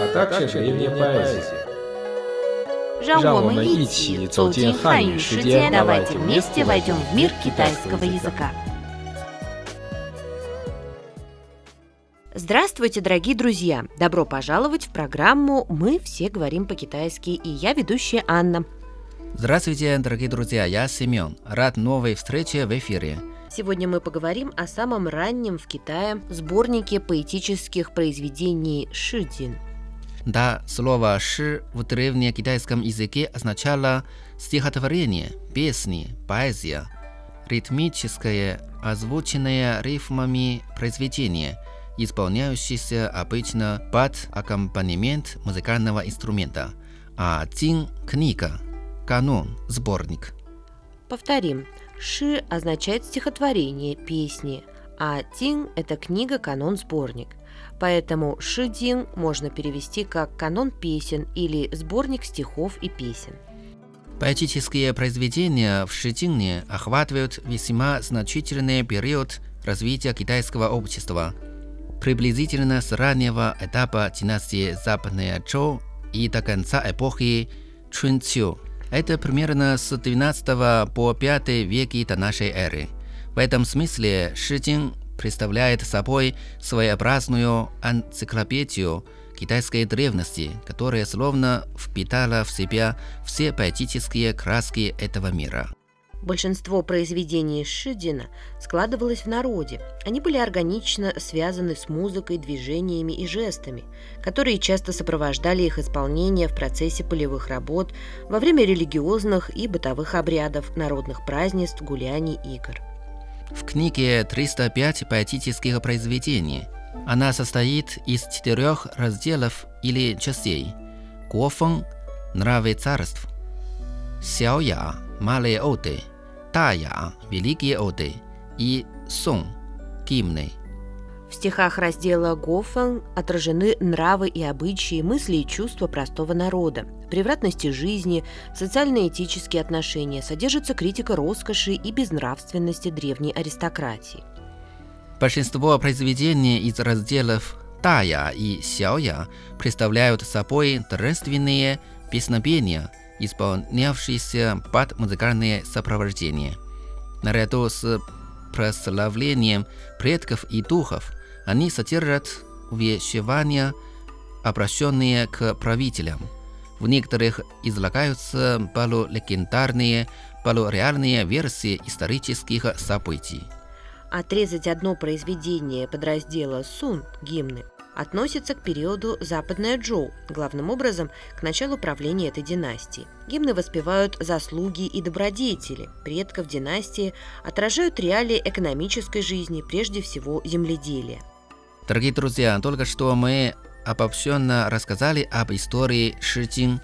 а также древняя поэзия. 让我们让我们一一起起走走进进汉语汉语世世界，界 давайте давайте вместе вместе войдем в мир китайского китайского языка. Здравствуйте, дорогие друзья! Добро пожаловать в программу «Мы все говорим по-китайски» и я ведущая Анна. Здравствуйте, дорогие друзья, я Семен. Рад новой встрече в эфире. Сегодня мы поговорим о самом раннем в Китае сборнике поэтических произведений Шидин. да, слово «ши» в древнекитайском языке означало стихотворение, песни, поэзия, ритмическое, озвученное рифмами произведение, исполняющееся обычно под аккомпанемент музыкального инструмента, а «цин» – книга, канон, сборник. Повторим. Ши означает стихотворение, песни, а Тин – это книга, канон, сборник. Поэтому Шидин можно перевести как канон песен или сборник стихов и песен. Поэтические произведения в Шидине охватывают весьма значительный период развития китайского общества, приблизительно с раннего этапа династии Западная Чжоу и до конца эпохи Чунцю. Это примерно с 12 по 5 веки до нашей эры. В этом смысле Шидин представляет собой своеобразную энциклопедию китайской древности, которая словно впитала в себя все поэтические краски этого мира. Большинство произведений Шидина складывалось в народе. Они были органично связаны с музыкой, движениями и жестами, которые часто сопровождали их исполнение в процессе полевых работ, во время религиозных и бытовых обрядов, народных празднеств, гуляний, игр. В книге 305 поэтических произведений. Она состоит из четырех разделов или частей. Гуофeng – нравы царств. Сяоя – малые оды. Тая – великие оды. И сон – гимны. Стихах раздела Гофен отражены нравы и обычаи, мысли и чувства простого народа. Превратности жизни, социально-этические отношения содержится критика роскоши и безнравственности древней аристократии. Большинство произведений из разделов Тая и Сяоя представляют собой торжественные песнопения, исполнявшиеся под музыкальное сопровождение. Наряду с прославлением предков и духов, они содержат увещевания, обращенные к правителям. В некоторых излагаются полулегендарные, полуреальные версии исторических событий. Отрезать одно произведение подраздела «Сун» – гимны относится к периоду Западная Джоу, главным образом к началу правления этой династии. Гимны воспевают заслуги и добродетели предков династии, отражают реалии экономической жизни, прежде всего земледелия. Дорогие друзья, только что мы обобщенно рассказали об истории Шиджин.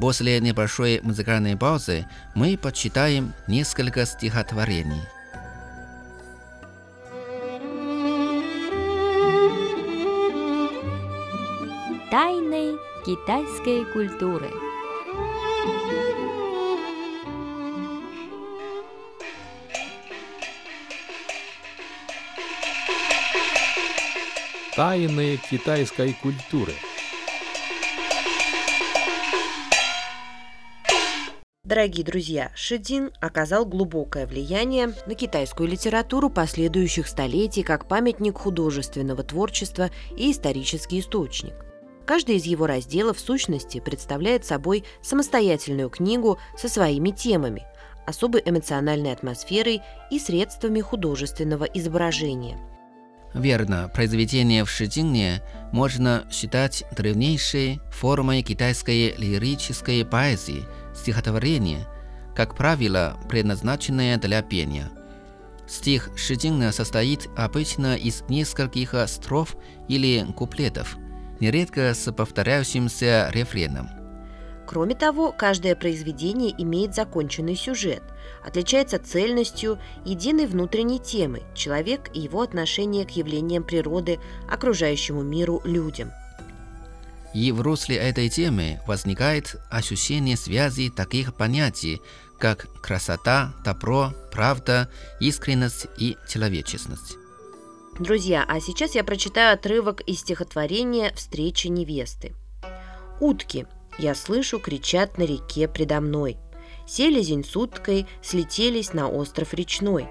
После небольшой музыкальной паузы мы почитаем несколько стихотворений. Тайны китайской культуры. Тайны китайской культуры. Дорогие друзья, Шидин оказал глубокое влияние на китайскую литературу последующих столетий как памятник художественного творчества и исторический источник. Каждый из его разделов в сущности представляет собой самостоятельную книгу со своими темами, особой эмоциональной атмосферой и средствами художественного изображения. Верно, произведение в Шидине можно считать древнейшей формой китайской лирической поэзии, стихотворения, как правило, предназначенное для пения. Стих Шидина состоит обычно из нескольких строф или куплетов. нередко с повторяющимся рефреном. Кроме того, каждое произведение имеет законченный сюжет, отличается цельностью, единой внутренней темой – человек и его отношение к явлениям природы, окружающему миру, людям. И в русле этой темы возникает ощущение связи таких понятий, как красота, добро, правда, искренность и человечность. Друзья, а сейчас я прочитаю отрывок из стихотворения «Встреча невесты». Утки, я слышу, кричат на реке предо мной. Селезень с уткой слетелись на остров речной.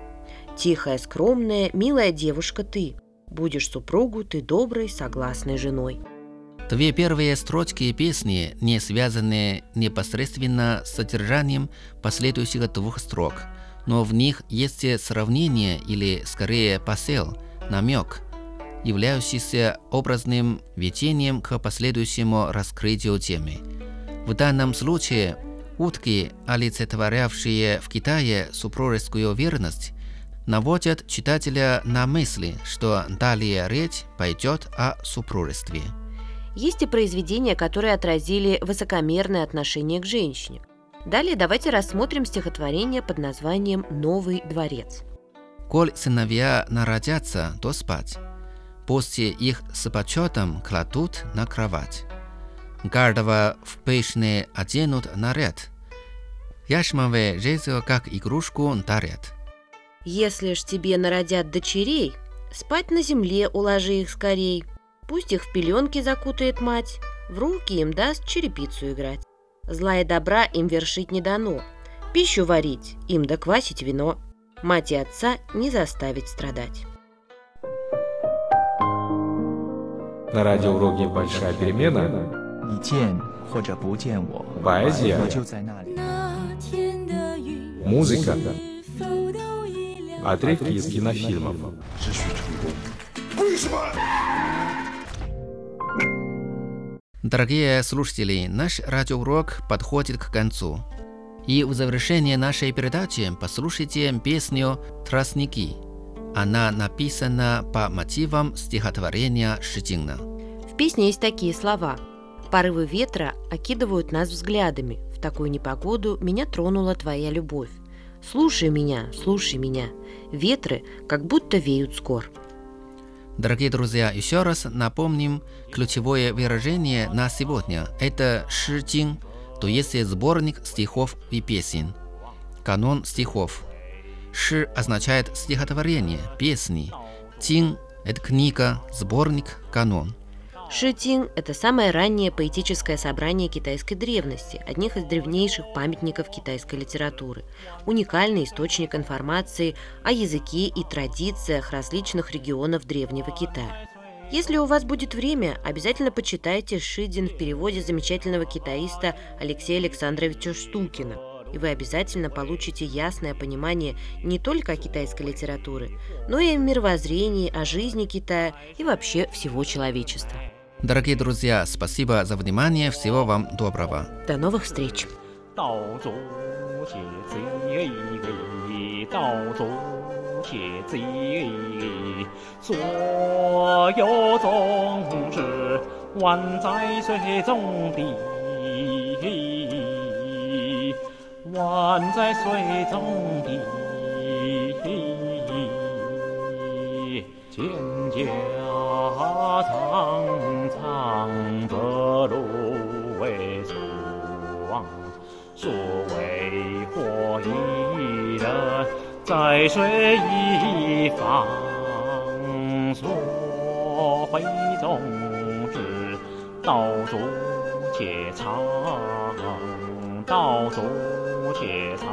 Тихая, скромная, милая девушка ты. Будешь супругу ты доброй, согласной женой. Две первые строчки песни не связаны непосредственно с содержанием последующих двух строк, но в них есть сравнение или, скорее, посыл, намек, являющийся образным ведением к последующему раскрытию темы. В данном случае утки, олицетворявшие в Китае супружескую верность, наводят читателя на мысли, что далее речь пойдет о супружестве. Есть и произведения, которые отразили высокомерное отношение к женщине. Далее давайте рассмотрим стихотворение под названием «Новый дворец». Коль сыновья народятся, то спать. После их с почетом кладут на кровать. Гордого в пышный оденут наряд. Яшмовое жезл, как игрушку, дарят. Если ж тебе народят дочерей, спать на земле уложи их скорей. Пусть их в пеленки закутает мать, в руки им даст черепицу играть. Зла и добра им вершить не дано, пищу варить, им доквасить вино. Мать и отца не заставить страдать. На радиоуроке «Большая перемена» поэзия, музыка, отрывки из кинофильмов. Дорогие слушатели, наш радиоурок подходит к концу. И в завершение нашей передачи послушайте песню «Тростники» Она написана по мотивам стихотворения Шитинна. В песне есть такие слова. «Порывы ветра окидывают нас взглядами. В такую непогоду меня тронула твоя любовь. Слушай меня, слушай меня. Ветры как будто веют с гор». Дорогие друзья, еще раз напомним ключевое выражение на сегодня. Это Шитин, то есть сборник стихов и песен. Канон стихов. Ши означает стихотворение, песни. Тин – это книга, сборник, канон. Шитин – это самое раннее поэтическое собрание китайской древности, одних из древнейших памятников китайской литературы, уникальный источник информации о языке и традициях различных регионов древнего Китая. Если у вас будет время, обязательно почитайте Шидин в переводе замечательного китаиста Алексея Александровича Штукина, и вы обязательно получите ясное понимание не только о китайской литературе, но и о мировоззрении, о жизни Китая и вообще всего человечества. Дорогие друзья, спасибо за внимание. Всего вам доброго. До новых встреч! 道阻且贼，道阻且贼，所有种子万在水中的， 万在水中的，蒹葭苍苍，白露为霜。所谓火一人，在水一方。所会种子，道阻且长，道阻解藏。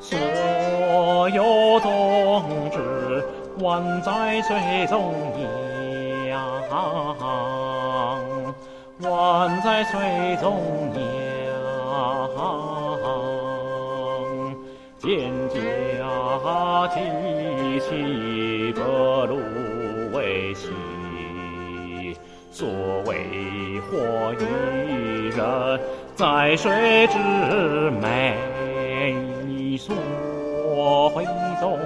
所有宗旨，宛在水中央，宛在最中央。蒹葭萋萋，白露为兮。所谓火一人。在水之湄所以送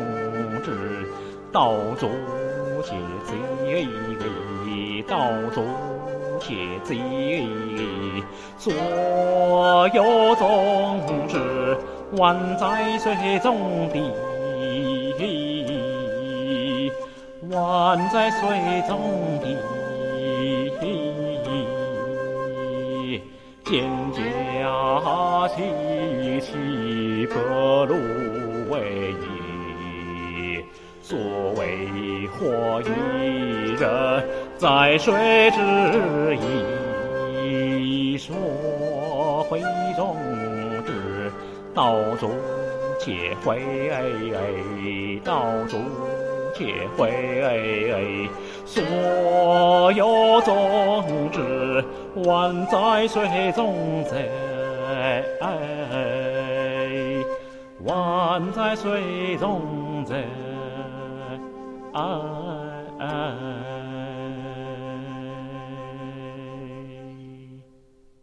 之道阻且跻一道阻且跻一步所有宗旨宛在水中滴宛在水中滴蒹葭萋萋，白露为业。所谓或一人，在水之沂，说会中之道阻且会，道阻且会，所有宗旨，宛在水中诶诶宛在水中诶